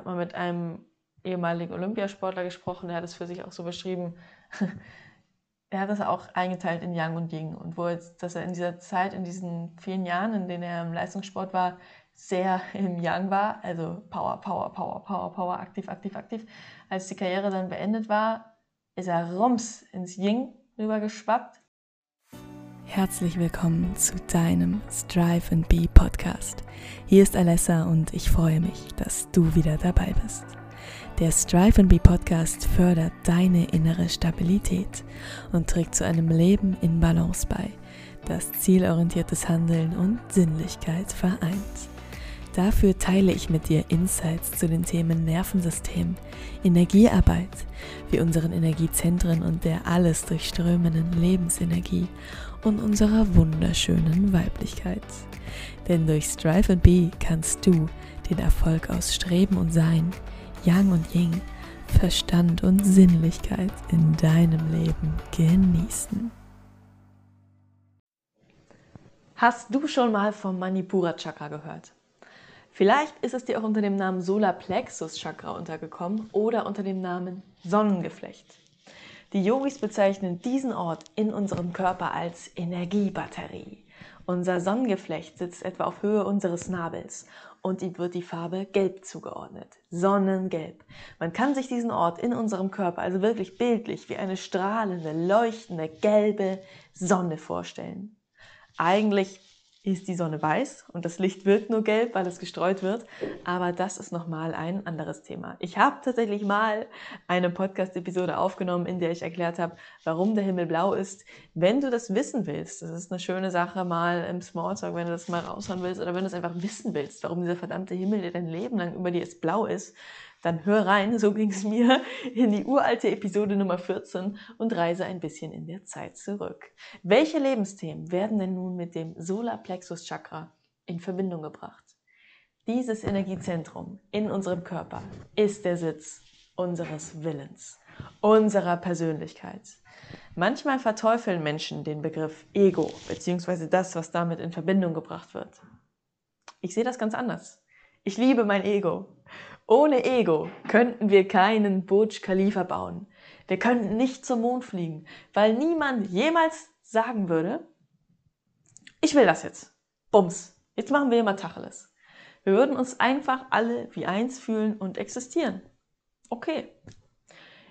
habe mal mit einem ehemaligen Olympiasportler gesprochen, der hat es für sich auch so beschrieben. er hat das auch eingeteilt in Yang und Ying und wo jetzt, dass er in dieser Zeit, in diesen vielen Jahren, in denen er im Leistungssport war, sehr im Yang war, also Power, Power, Power, Power, Power, aktiv, aktiv, aktiv. Als die Karriere dann beendet war, ist er rums ins Ying rübergeschwappt. Herzlich willkommen zu deinem Strive and Be Podcast. Hier ist Alessa und ich freue mich, dass du wieder dabei bist. Der Strive and Be Podcast fördert deine innere Stabilität und trägt zu einem Leben in Balance bei, das zielorientiertes Handeln und Sinnlichkeit vereint. Dafür teile ich mit dir Insights zu den Themen Nervensystem, Energiearbeit, wie unseren Energiezentren und der alles durchströmenden Lebensenergie und unserer wunderschönen Weiblichkeit. Denn durch Strive and Be kannst du den Erfolg aus Streben und Sein, Yang und Ying, Verstand und Sinnlichkeit in deinem Leben genießen. Hast du schon mal vom Manipura Chakra gehört? Vielleicht ist es dir auch unter dem Namen Solarplexus Chakra untergekommen oder unter dem Namen Sonnengeflecht. Die Yogis bezeichnen diesen Ort in unserem Körper als Energiebatterie. Unser Sonnengeflecht sitzt etwa auf Höhe unseres Nabels und ihm wird die Farbe Gelb zugeordnet. Sonnengelb. Man kann sich diesen Ort in unserem Körper also wirklich bildlich wie eine strahlende, leuchtende, gelbe Sonne vorstellen. Eigentlich ist die Sonne weiß und das Licht wirkt nur gelb, weil es gestreut wird. Aber das ist nochmal ein anderes Thema. Ich habe tatsächlich mal eine Podcast-Episode aufgenommen, in der ich erklärt habe, warum der Himmel blau ist. Wenn du das wissen willst, das ist eine schöne Sache mal im Smalltalk, wenn du das mal raushauen willst oder wenn du es einfach wissen willst, warum dieser verdammte Himmel, der dein Leben lang über dir ist, blau ist, dann hör rein, so ging es mir, in die uralte Episode Nummer 14 und reise ein bisschen in der Zeit zurück. Welche Lebensthemen werden denn nun mit dem Solarplexus Chakra in Verbindung gebracht? Dieses Energiezentrum in unserem Körper ist der Sitz unseres Willens, unserer Persönlichkeit. Manchmal verteufeln Menschen den Begriff Ego bzw. das, was damit in Verbindung gebracht wird. Ich sehe das ganz anders. Ich liebe mein Ego. Ohne Ego könnten wir keinen Burj Khalifa bauen. Wir könnten nicht zum Mond fliegen, weil niemand jemals sagen würde, ich will das jetzt. Bums. Jetzt machen wir immer Tacheles. Wir würden uns einfach alle wie eins fühlen und existieren. Okay.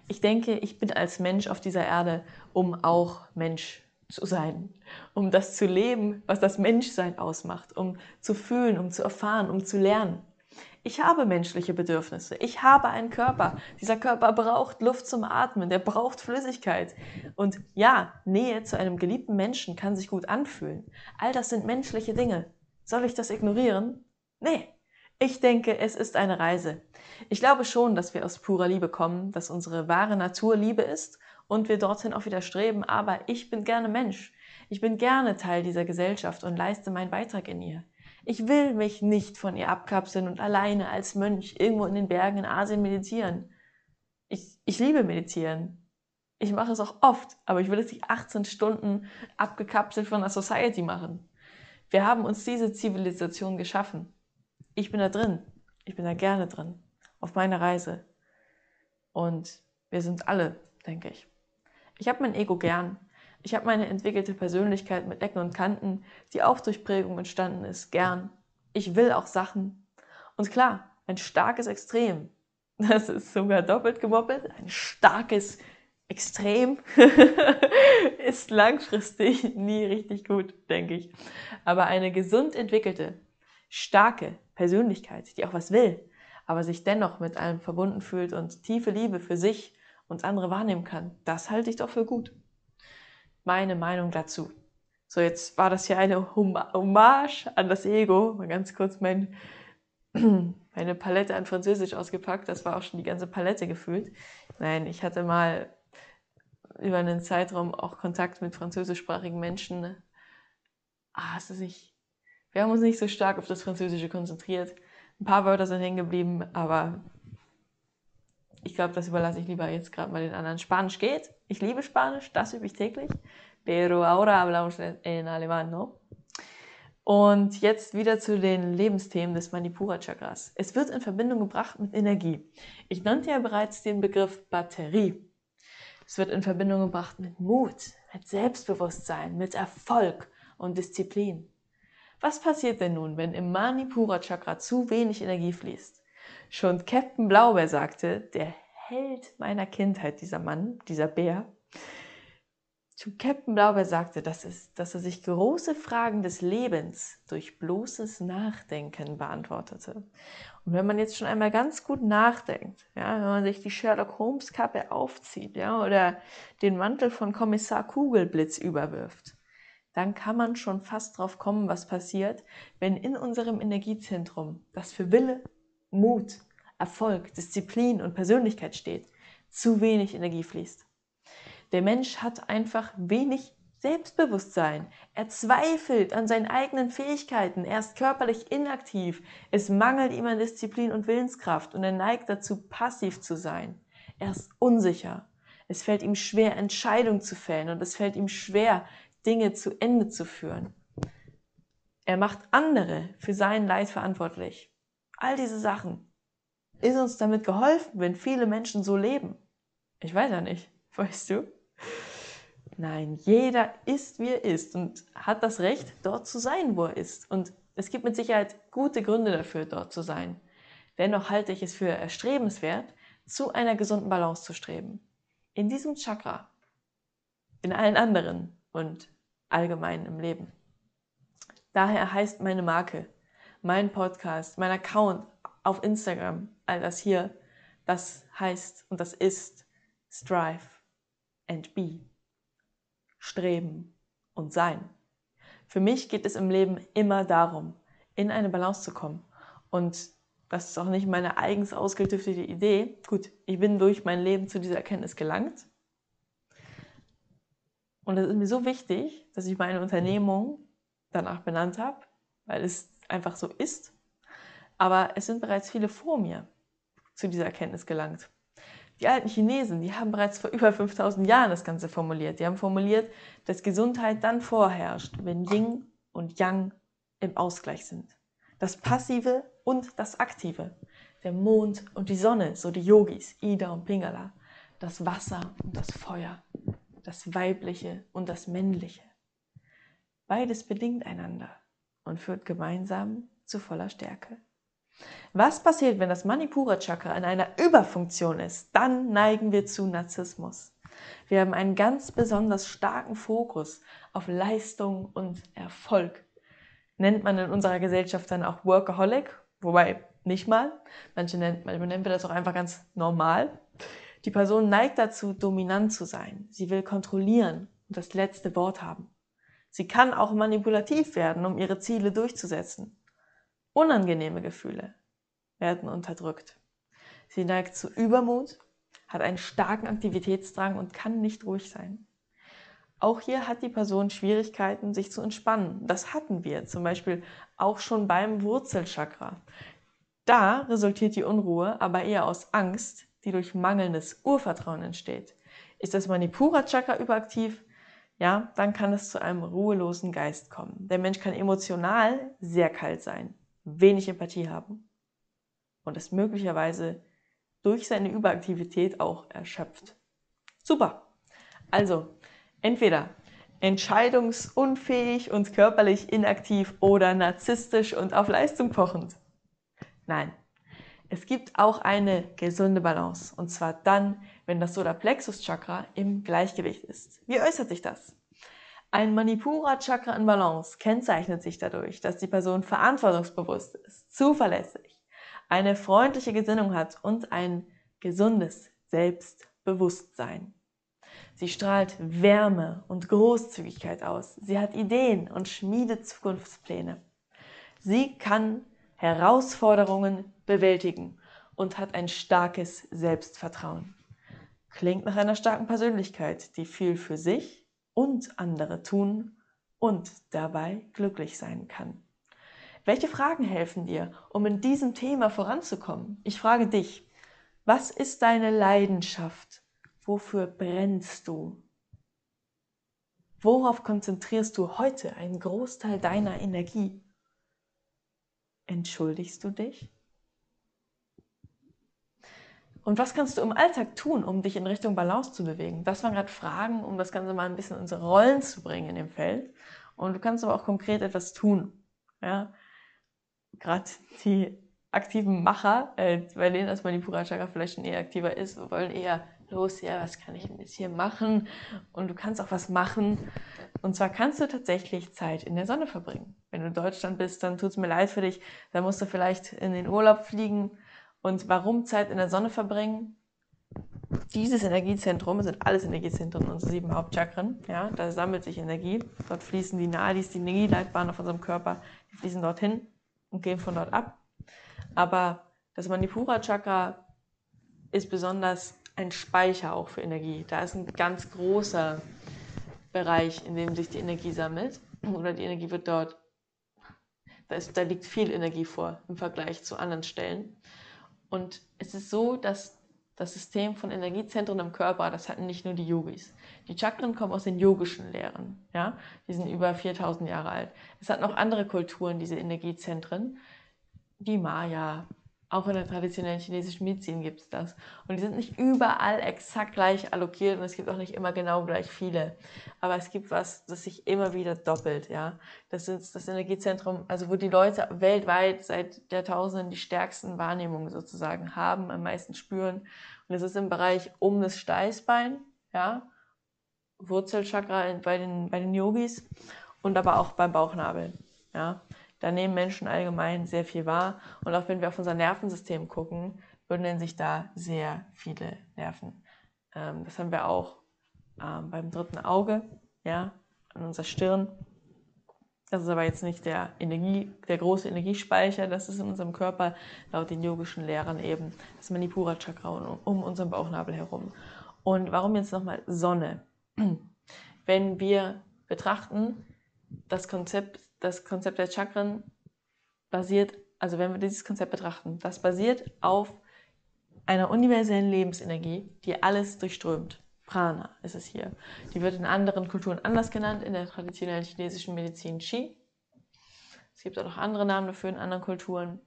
Ich denke, ich bin als Mensch auf dieser Erde, um auch Mensch zu sein, um das zu leben, was das Menschsein ausmacht, um zu fühlen, um zu erfahren, um zu lernen. Ich habe menschliche Bedürfnisse. Ich habe einen Körper. Dieser Körper braucht Luft zum Atmen. Der braucht Flüssigkeit. Und ja, Nähe zu einem geliebten Menschen kann sich gut anfühlen. All das sind menschliche Dinge. Soll ich das ignorieren? Nee. Ich denke, es ist eine Reise. Ich glaube schon, dass wir aus purer Liebe kommen, dass unsere wahre Natur Liebe ist und wir dorthin auch wieder streben. Aber ich bin gerne Mensch. Ich bin gerne Teil dieser Gesellschaft und leiste meinen Beitrag in ihr. Ich will mich nicht von ihr abkapseln und alleine als Mönch irgendwo in den Bergen in Asien meditieren. Ich, ich liebe meditieren. Ich mache es auch oft, aber ich will es nicht 18 Stunden abgekapselt von der Society machen. Wir haben uns diese Zivilisation geschaffen. Ich bin da drin. Ich bin da gerne drin. Auf meiner Reise. Und wir sind alle, denke ich. Ich habe mein Ego gern. Ich habe meine entwickelte Persönlichkeit mit Ecken und Kanten, die auch durch Prägung entstanden ist, gern. Ich will auch Sachen. Und klar, ein starkes Extrem, das ist sogar doppelt gemoppelt, ein starkes Extrem ist langfristig nie richtig gut, denke ich. Aber eine gesund entwickelte, starke Persönlichkeit, die auch was will, aber sich dennoch mit allem verbunden fühlt und tiefe Liebe für sich und andere wahrnehmen kann, das halte ich doch für gut meine Meinung dazu. So, jetzt war das hier eine Hommage an das Ego. Mal ganz kurz mein, meine Palette an Französisch ausgepackt. Das war auch schon die ganze Palette gefühlt. Nein, ich hatte mal über einen Zeitraum auch Kontakt mit französischsprachigen Menschen. Ah, es ist nicht. Wir haben uns nicht so stark auf das Französische konzentriert. Ein paar Wörter sind hängen geblieben, aber ich glaube, das überlasse ich lieber jetzt gerade mal den anderen. Spanisch geht. Ich liebe Spanisch, das übe ich täglich. Pero ahora hablamos en alemán, ¿no? Und jetzt wieder zu den Lebensthemen des Manipura Chakras. Es wird in Verbindung gebracht mit Energie. Ich nannte ja bereits den Begriff Batterie. Es wird in Verbindung gebracht mit Mut, mit Selbstbewusstsein, mit Erfolg und Disziplin. Was passiert denn nun, wenn im Manipura Chakra zu wenig Energie fließt? Schon Captain Blaubeer sagte, der Held meiner Kindheit, dieser Mann, dieser Bär, zu Captain Blaubeer sagte, dass, es, dass er sich große Fragen des Lebens durch bloßes Nachdenken beantwortete. Und wenn man jetzt schon einmal ganz gut nachdenkt, ja, wenn man sich die Sherlock Holmes Kappe aufzieht, ja, oder den Mantel von Kommissar Kugelblitz überwirft, dann kann man schon fast drauf kommen, was passiert, wenn in unserem Energiezentrum, das für Wille, Mut, Erfolg, Disziplin und Persönlichkeit steht, zu wenig Energie fließt. Der Mensch hat einfach wenig Selbstbewusstsein. Er zweifelt an seinen eigenen Fähigkeiten. Er ist körperlich inaktiv. Es mangelt ihm an Disziplin und Willenskraft und er neigt dazu, passiv zu sein. Er ist unsicher. Es fällt ihm schwer, Entscheidungen zu fällen und es fällt ihm schwer, Dinge zu Ende zu führen. Er macht andere für sein Leid verantwortlich. All diese Sachen. Ist uns damit geholfen, wenn viele Menschen so leben? Ich weiß ja nicht. Weißt du? Nein, jeder ist, wie er ist und hat das Recht, dort zu sein, wo er ist. Und es gibt mit Sicherheit gute Gründe dafür, dort zu sein. Dennoch halte ich es für erstrebenswert, zu einer gesunden Balance zu streben. In diesem Chakra, in allen anderen und allgemein im Leben. Daher heißt meine Marke, mein Podcast, mein Account auf Instagram, all das hier, das heißt und das ist Strive and be. Streben und sein. Für mich geht es im Leben immer darum, in eine Balance zu kommen. Und das ist auch nicht meine eigens ausgetüftete Idee. Gut, ich bin durch mein Leben zu dieser Erkenntnis gelangt. Und es ist mir so wichtig, dass ich meine Unternehmung danach benannt habe, weil es einfach so ist. Aber es sind bereits viele vor mir zu dieser Erkenntnis gelangt. Die alten Chinesen, die haben bereits vor über 5000 Jahren das Ganze formuliert. Die haben formuliert, dass Gesundheit dann vorherrscht, wenn Yin und Yang im Ausgleich sind. Das Passive und das Aktive. Der Mond und die Sonne, so die Yogis, Ida und Pingala. Das Wasser und das Feuer. Das Weibliche und das Männliche. Beides bedingt einander und führt gemeinsam zu voller Stärke. Was passiert, wenn das Manipura Chakra in einer Überfunktion ist? Dann neigen wir zu Narzissmus. Wir haben einen ganz besonders starken Fokus auf Leistung und Erfolg. Nennt man in unserer Gesellschaft dann auch Workaholic, wobei nicht mal. Manche nennt, manchmal nennen wir das auch einfach ganz normal. Die Person neigt dazu, dominant zu sein. Sie will kontrollieren und das letzte Wort haben. Sie kann auch manipulativ werden, um ihre Ziele durchzusetzen. Unangenehme Gefühle werden unterdrückt. Sie neigt zu Übermut, hat einen starken Aktivitätsdrang und kann nicht ruhig sein. Auch hier hat die Person Schwierigkeiten, sich zu entspannen. Das hatten wir zum Beispiel auch schon beim Wurzelchakra. Da resultiert die Unruhe aber eher aus Angst, die durch mangelndes Urvertrauen entsteht. Ist das Manipura-Chakra überaktiv? Ja, dann kann es zu einem ruhelosen Geist kommen. Der Mensch kann emotional sehr kalt sein wenig Empathie haben und es möglicherweise durch seine Überaktivität auch erschöpft. Super. Also, entweder entscheidungsunfähig und körperlich inaktiv oder narzisstisch und auf Leistung pochend. Nein, es gibt auch eine gesunde Balance und zwar dann, wenn das Solarplexus Chakra im Gleichgewicht ist. Wie äußert sich das? Ein Manipura-Chakra in Balance kennzeichnet sich dadurch, dass die Person verantwortungsbewusst ist, zuverlässig, eine freundliche Gesinnung hat und ein gesundes Selbstbewusstsein. Sie strahlt Wärme und Großzügigkeit aus. Sie hat Ideen und schmiedet Zukunftspläne. Sie kann Herausforderungen bewältigen und hat ein starkes Selbstvertrauen. Klingt nach einer starken Persönlichkeit, die viel für sich und andere tun und dabei glücklich sein kann. Welche Fragen helfen dir, um in diesem Thema voranzukommen? Ich frage dich, was ist deine Leidenschaft? Wofür brennst du? Worauf konzentrierst du heute einen Großteil deiner Energie? Entschuldigst du dich? Und was kannst du im Alltag tun, um dich in Richtung Balance zu bewegen? Das waren gerade Fragen, um das Ganze mal ein bisschen in unsere Rollen zu bringen in dem Feld. Und du kannst aber auch konkret etwas tun. Ja? Gerade die aktiven Macher, äh, bei denen das Manipura Chakra vielleicht schon eher aktiver ist, wollen eher los, ja, was kann ich denn jetzt hier machen? Und du kannst auch was machen. Und zwar kannst du tatsächlich Zeit in der Sonne verbringen. Wenn du in Deutschland bist, dann tut es mir leid für dich. Dann musst du vielleicht in den Urlaub fliegen. Und warum Zeit in der Sonne verbringen? Dieses Energiezentrum, es sind alles Energiezentren, unsere sieben Hauptchakren, ja, da sammelt sich Energie. Dort fließen die Nadis, die Energieleitbahnen auf unserem Körper, die fließen dorthin und gehen von dort ab. Aber das Manipura Chakra ist besonders ein Speicher auch für Energie. Da ist ein ganz großer Bereich, in dem sich die Energie sammelt. Oder die Energie wird dort, da, ist, da liegt viel Energie vor im Vergleich zu anderen Stellen. Und es ist so, dass das System von Energiezentren im Körper, das hatten nicht nur die Yogis. Die Chakren kommen aus den yogischen Lehren, ja, die sind über 4000 Jahre alt. Es hat noch andere Kulturen, diese Energiezentren, die Maya, auch in der traditionellen chinesischen Medizin gibt es das. Und die sind nicht überall exakt gleich allokiert und es gibt auch nicht immer genau gleich viele. Aber es gibt was, das sich immer wieder doppelt, ja. Das ist das Energiezentrum, also wo die Leute weltweit seit Jahrtausenden die stärksten Wahrnehmungen sozusagen haben, am meisten spüren. Und es ist im Bereich um das Steißbein, ja. Wurzelchakra bei den, bei den Yogis und aber auch beim Bauchnabel, ja. Da nehmen Menschen allgemein sehr viel wahr. Und auch wenn wir auf unser Nervensystem gucken, bündeln sich da sehr viele Nerven. Ähm, das haben wir auch ähm, beim dritten Auge, ja, an unserer Stirn. Das ist aber jetzt nicht der Energie, der große Energiespeicher, das ist in unserem Körper laut den yogischen Lehrern eben das Manipura Chakra um, um unseren Bauchnabel herum. Und warum jetzt nochmal Sonne? Wenn wir betrachten, das Konzept das Konzept der Chakren basiert, also wenn wir dieses Konzept betrachten, das basiert auf einer universellen Lebensenergie, die alles durchströmt. Prana ist es hier. Die wird in anderen Kulturen anders genannt, in der traditionellen chinesischen Medizin Qi. Es gibt auch noch andere Namen dafür in anderen Kulturen,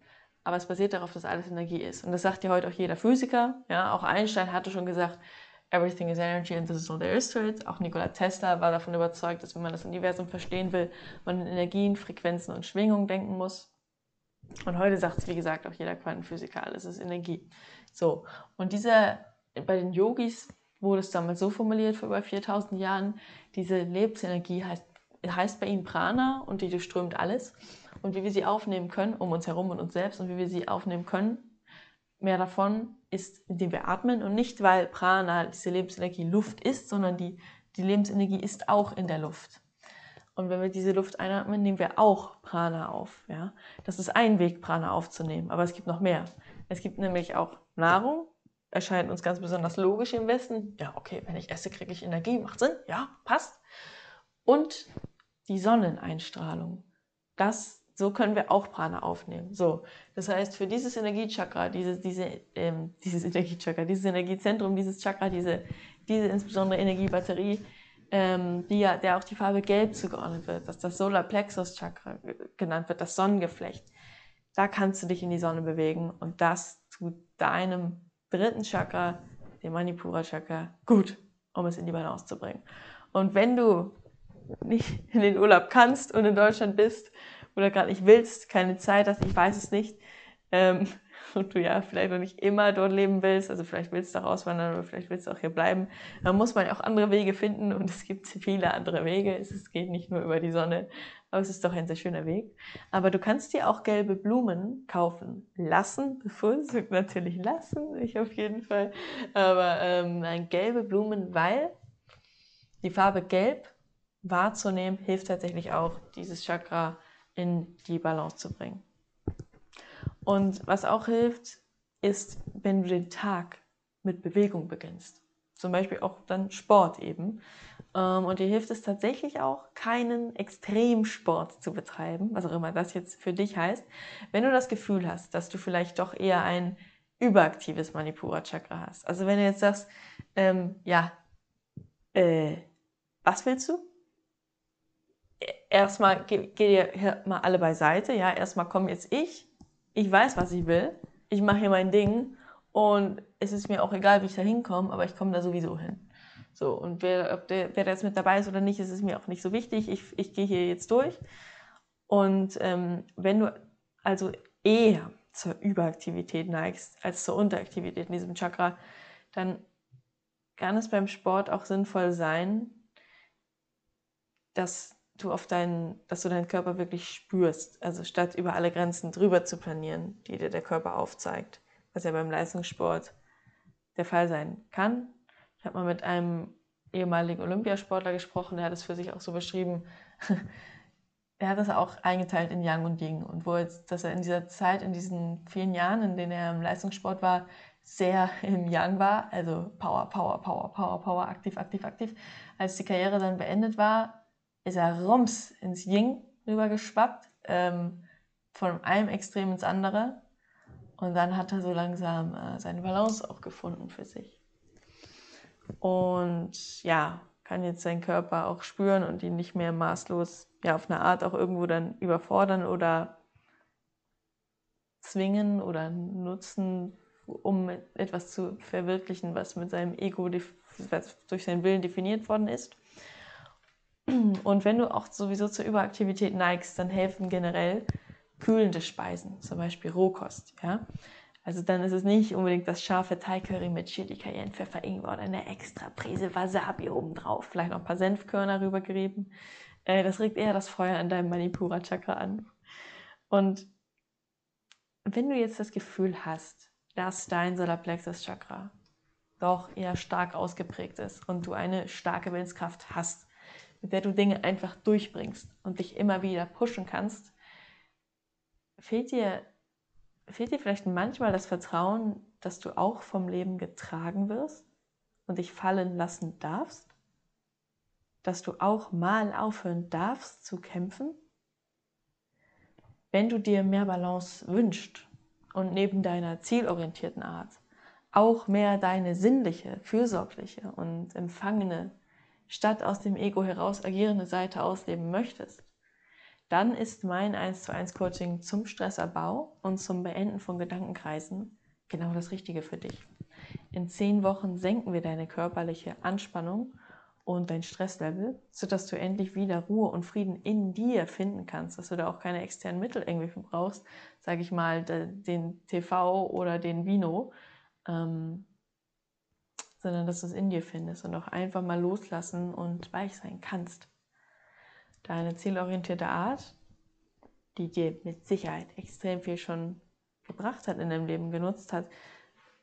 aber es basiert darauf, dass alles Energie ist. Und das sagt ja heute auch jeder Physiker. Ja, auch Einstein hatte schon gesagt, Everything is energy and this is all there is to it. Auch Nikola Tesla war davon überzeugt, dass wenn man das Universum verstehen will, man in Energien, Frequenzen und Schwingungen denken muss. Und heute sagt es, wie gesagt, auch jeder Quantenphysiker, alles ist Energie. So, und diese, bei den Yogis wurde es damals so formuliert, vor über 4000 Jahren, diese Lebensenergie heißt, heißt bei ihnen Prana und die durchströmt alles. Und wie wir sie aufnehmen können, um uns herum und uns selbst, und wie wir sie aufnehmen können, mehr davon ist, indem wir atmen und nicht, weil Prana, diese Lebensenergie, Luft ist, sondern die, die Lebensenergie ist auch in der Luft. Und wenn wir diese Luft einatmen, nehmen wir auch Prana auf. Ja? Das ist ein Weg, Prana aufzunehmen, aber es gibt noch mehr. Es gibt nämlich auch Nahrung, erscheint uns ganz besonders logisch im Westen. Ja, okay, wenn ich esse, kriege ich Energie, macht Sinn, ja, passt. Und die Sonneneinstrahlung. Das so können wir auch Prana aufnehmen. So, das heißt, für dieses Energiechakra, diese, diese, ähm, dieses Energiechakra, dieses Energiezentrum, dieses Chakra, diese, diese insbesondere Energiebatterie, ähm, die ja, der auch die Farbe Gelb zugeordnet wird, dass das Solar Plexus Chakra genannt wird, das Sonnengeflecht. Da kannst du dich in die Sonne bewegen und das tut deinem dritten Chakra, dem Manipura Chakra, gut, um es in die Balance zu bringen. Und wenn du nicht in den Urlaub kannst und in Deutschland bist oder gerade nicht willst, keine Zeit hast, ich weiß es nicht. Ähm, und du ja vielleicht noch nicht immer dort leben willst, also vielleicht willst du auch auswandern oder vielleicht willst du auch hier bleiben, dann muss man auch andere Wege finden und es gibt viele andere Wege. Es geht nicht nur über die Sonne, aber es ist doch ein sehr schöner Weg. Aber du kannst dir auch gelbe Blumen kaufen lassen, bevorzugt natürlich lassen, ich auf jeden Fall, aber ähm, gelbe Blumen, weil die Farbe Gelb wahrzunehmen hilft tatsächlich auch, dieses Chakra in die Balance zu bringen. Und was auch hilft, ist, wenn du den Tag mit Bewegung beginnst. Zum Beispiel auch dann Sport eben. Ähm, und dir hilft es tatsächlich auch, keinen Extremsport zu betreiben, was auch immer das jetzt für dich heißt. Wenn du das Gefühl hast, dass du vielleicht doch eher ein überaktives Manipura-Chakra hast. Also wenn du jetzt sagst, ähm, ja, äh, was willst du? Erstmal geht ihr hier mal alle beiseite. Ja, erstmal komme jetzt ich. Ich weiß, was ich will. Ich mache hier mein Ding. Und es ist mir auch egal, wie ich da hinkomme, aber ich komme da sowieso hin. So, und wer, ob der, wer da jetzt mit dabei ist oder nicht, ist es mir auch nicht so wichtig. Ich, ich gehe hier jetzt durch. Und ähm, wenn du also eher zur Überaktivität neigst als zur Unteraktivität in diesem Chakra, dann kann es beim Sport auch sinnvoll sein, dass du auf deinen, dass du deinen Körper wirklich spürst. Also statt über alle Grenzen drüber zu planieren, die dir der Körper aufzeigt, was ja beim Leistungssport der Fall sein kann. Ich habe mal mit einem ehemaligen Olympiasportler gesprochen, der hat es für sich auch so beschrieben. er hat das auch eingeteilt in Yang und Ying und wo jetzt, dass er in dieser Zeit, in diesen vielen Jahren, in denen er im Leistungssport war, sehr im Yang war, also Power, Power, Power, Power, Power, aktiv, aktiv, aktiv. Als die Karriere dann beendet war, ist er rums ins Ying rübergeschwappt, ähm, von einem Extrem ins andere. Und dann hat er so langsam äh, seine Balance auch gefunden für sich. Und ja, kann jetzt seinen Körper auch spüren und ihn nicht mehr maßlos, ja, auf eine Art auch irgendwo dann überfordern oder zwingen oder nutzen, um etwas zu verwirklichen, was mit seinem Ego was durch seinen Willen definiert worden ist. Und wenn du auch sowieso zur Überaktivität neigst, dann helfen generell kühlende Speisen, zum Beispiel Rohkost. Ja? Also dann ist es nicht unbedingt das scharfe Thai-Curry mit Chili, Cayenne, Pfeffer, Ingwer oder eine extra Prise Wasabi obendrauf, vielleicht noch ein paar Senfkörner rübergerieben. Äh, das regt eher das Feuer in deinem Manipura-Chakra an. Und wenn du jetzt das Gefühl hast, dass dein Solarplexus-Chakra doch eher stark ausgeprägt ist und du eine starke Willenskraft hast, mit der du Dinge einfach durchbringst und dich immer wieder pushen kannst, fehlt dir, fehlt dir vielleicht manchmal das Vertrauen, dass du auch vom Leben getragen wirst und dich fallen lassen darfst? Dass du auch mal aufhören darfst zu kämpfen? Wenn du dir mehr Balance wünschst und neben deiner zielorientierten Art auch mehr deine sinnliche, fürsorgliche und empfangene, statt aus dem Ego heraus agierende Seite ausleben möchtest, dann ist mein 1 zu 1 Coaching zum Stressabbau und zum Beenden von Gedankenkreisen genau das Richtige für dich. In zehn Wochen senken wir deine körperliche Anspannung und dein Stresslevel, sodass du endlich wieder Ruhe und Frieden in dir finden kannst, dass du da auch keine externen Mittel irgendwie brauchst, sage ich mal, den TV oder den Vino, ähm, sondern dass du es in dir findest und auch einfach mal loslassen und weich sein kannst. Deine zielorientierte Art, die dir mit Sicherheit extrem viel schon gebracht hat in deinem Leben, genutzt hat.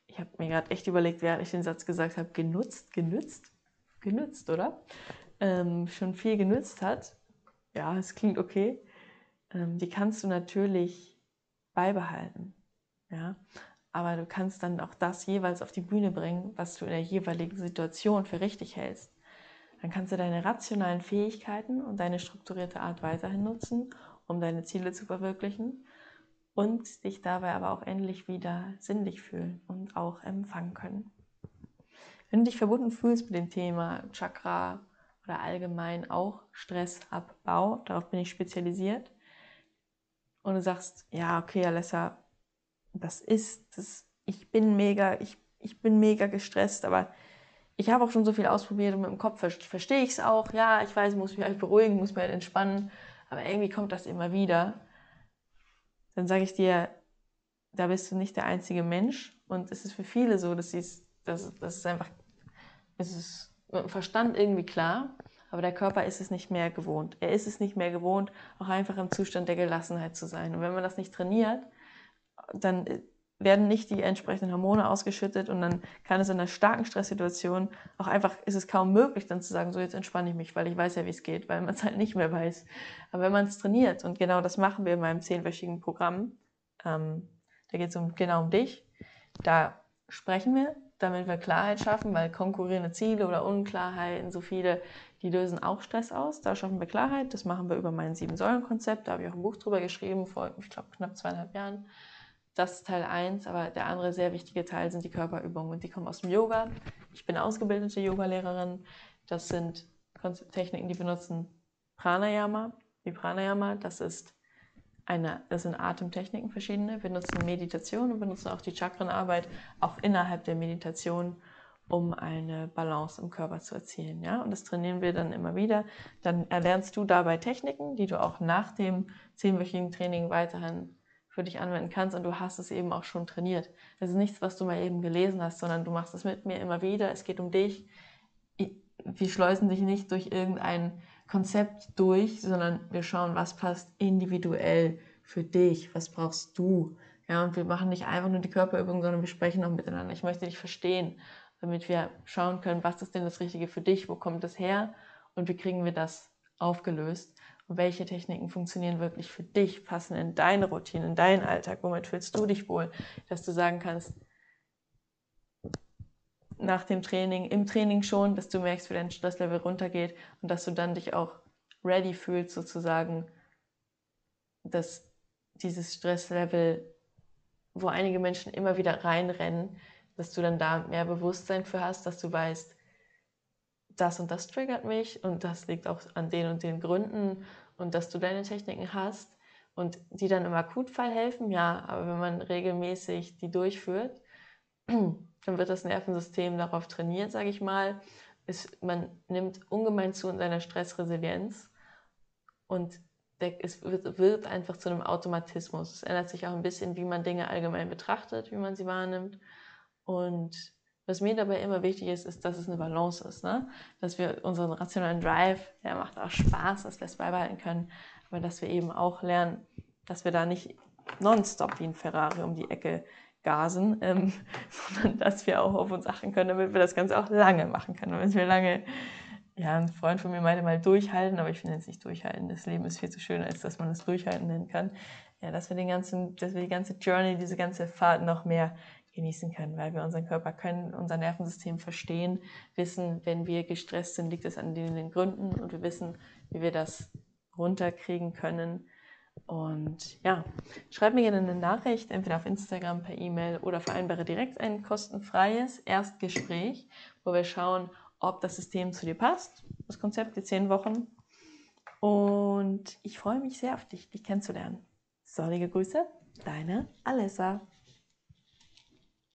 Ich habe mir gerade echt überlegt, während ich den Satz gesagt habe, genutzt, genützt, genützt, oder? Ähm, schon viel genützt hat. Ja, es klingt okay. Ähm, die kannst du natürlich beibehalten. Ja, aber du kannst dann auch das jeweils auf die Bühne bringen, was du in der jeweiligen Situation für richtig hältst. Dann kannst du deine rationalen Fähigkeiten und deine strukturierte Art weiterhin nutzen, um deine Ziele zu verwirklichen und dich dabei aber auch endlich wieder sinnlich fühlen und auch empfangen können. Wenn du dich verbunden fühlst mit dem Thema Chakra oder allgemein auch Stressabbau, darauf bin ich spezialisiert, und du sagst, ja, okay, Alessa, das ist, das, ich bin mega, ich, ich bin mega gestresst, aber ich habe auch schon so viel ausprobiert und mit dem Kopf verstehe ich es auch. Ja, ich weiß, ich muss mich halt beruhigen, muss mich halt entspannen, aber irgendwie kommt das immer wieder. Dann sage ich dir, da bist du nicht der einzige Mensch und es ist für viele so, dass, dass das ist einfach, es ist mit dem Verstand irgendwie klar, aber der Körper ist es nicht mehr gewohnt. Er ist es nicht mehr gewohnt, auch einfach im Zustand der Gelassenheit zu sein. Und wenn man das nicht trainiert, dann werden nicht die entsprechenden Hormone ausgeschüttet und dann kann es in einer starken Stresssituation auch einfach, ist es kaum möglich, dann zu sagen, so jetzt entspanne ich mich, weil ich weiß ja, wie es geht, weil man es halt nicht mehr weiß. Aber wenn man es trainiert, und genau das machen wir in meinem zehnwöchigen Programm, ähm, da geht es um, genau um dich, da sprechen wir, damit wir Klarheit schaffen, weil konkurrierende Ziele oder Unklarheiten, so viele, die lösen auch Stress aus. Da schaffen wir Klarheit. Das machen wir über mein Sieben-Säulen-Konzept. Da habe ich auch ein Buch drüber geschrieben, vor, ich glaube, knapp zweieinhalb Jahren. Das ist Teil 1, aber der andere sehr wichtige Teil sind die Körperübungen und die kommen aus dem Yoga. Ich bin ausgebildete Yogalehrerin. Das sind Techniken, die benutzen Pranayama, wie Pranayama. Das ist eine, das sind Atemtechniken verschiedene. Wir nutzen Meditation und benutzen auch die Chakrenarbeit auch innerhalb der Meditation, um eine Balance im Körper zu erzielen. Ja? Und das trainieren wir dann immer wieder. Dann erlernst du dabei Techniken, die du auch nach dem zehnwöchigen Training weiterhin für dich anwenden kannst und du hast es eben auch schon trainiert. Das ist nichts, was du mal eben gelesen hast, sondern du machst es mit mir immer wieder. Es geht um dich. Wir schleusen dich nicht durch irgendein Konzept durch, sondern wir schauen, was passt individuell für dich, was brauchst du. Ja, und wir machen nicht einfach nur die Körperübung, sondern wir sprechen auch miteinander. Ich möchte dich verstehen, damit wir schauen können, was ist denn das Richtige für dich, wo kommt es her und wie kriegen wir das aufgelöst welche Techniken funktionieren wirklich für dich, passen in deine Routine, in deinen Alltag, womit fühlst du dich wohl, dass du sagen kannst, nach dem Training, im Training schon, dass du merkst, wie dein Stresslevel runtergeht und dass du dann dich auch ready fühlst, sozusagen, dass dieses Stresslevel, wo einige Menschen immer wieder reinrennen, dass du dann da mehr Bewusstsein für hast, dass du weißt, das und das triggert mich und das liegt auch an den und den Gründen und dass du deine Techniken hast und die dann im Akutfall helfen, ja, aber wenn man regelmäßig die durchführt, dann wird das Nervensystem darauf trainiert, sage ich mal. Es, man nimmt ungemein zu in seiner Stressresilienz und es wird, wird einfach zu einem Automatismus. Es ändert sich auch ein bisschen, wie man Dinge allgemein betrachtet, wie man sie wahrnimmt. Und was mir dabei immer wichtig ist, ist, dass es eine Balance ist. Ne? Dass wir unseren rationalen Drive, der macht auch Spaß, dass wir es beibehalten können, aber dass wir eben auch lernen, dass wir da nicht nonstop wie ein Ferrari um die Ecke gasen, ähm, sondern dass wir auch auf uns achten können, damit wir das Ganze auch lange machen können. Damit wir lange, ja, ein Freund von mir meinte mal durchhalten, aber ich finde es nicht durchhalten. Das Leben ist viel zu schön, als dass man es durchhalten nennen kann. Ja, dass wir den ganzen, dass wir die ganze Journey, diese ganze Fahrt noch mehr genießen können, weil wir unseren Körper können, unser Nervensystem verstehen, wissen, wenn wir gestresst sind, liegt es an den Gründen und wir wissen, wie wir das runterkriegen können und ja, schreib mir gerne eine Nachricht, entweder auf Instagram, per E-Mail oder vereinbare direkt ein kostenfreies Erstgespräch, wo wir schauen, ob das System zu dir passt, das Konzept, die zehn Wochen. Und ich freue mich sehr auf dich, dich kennenzulernen. Sollige Grüße, deine Alessa.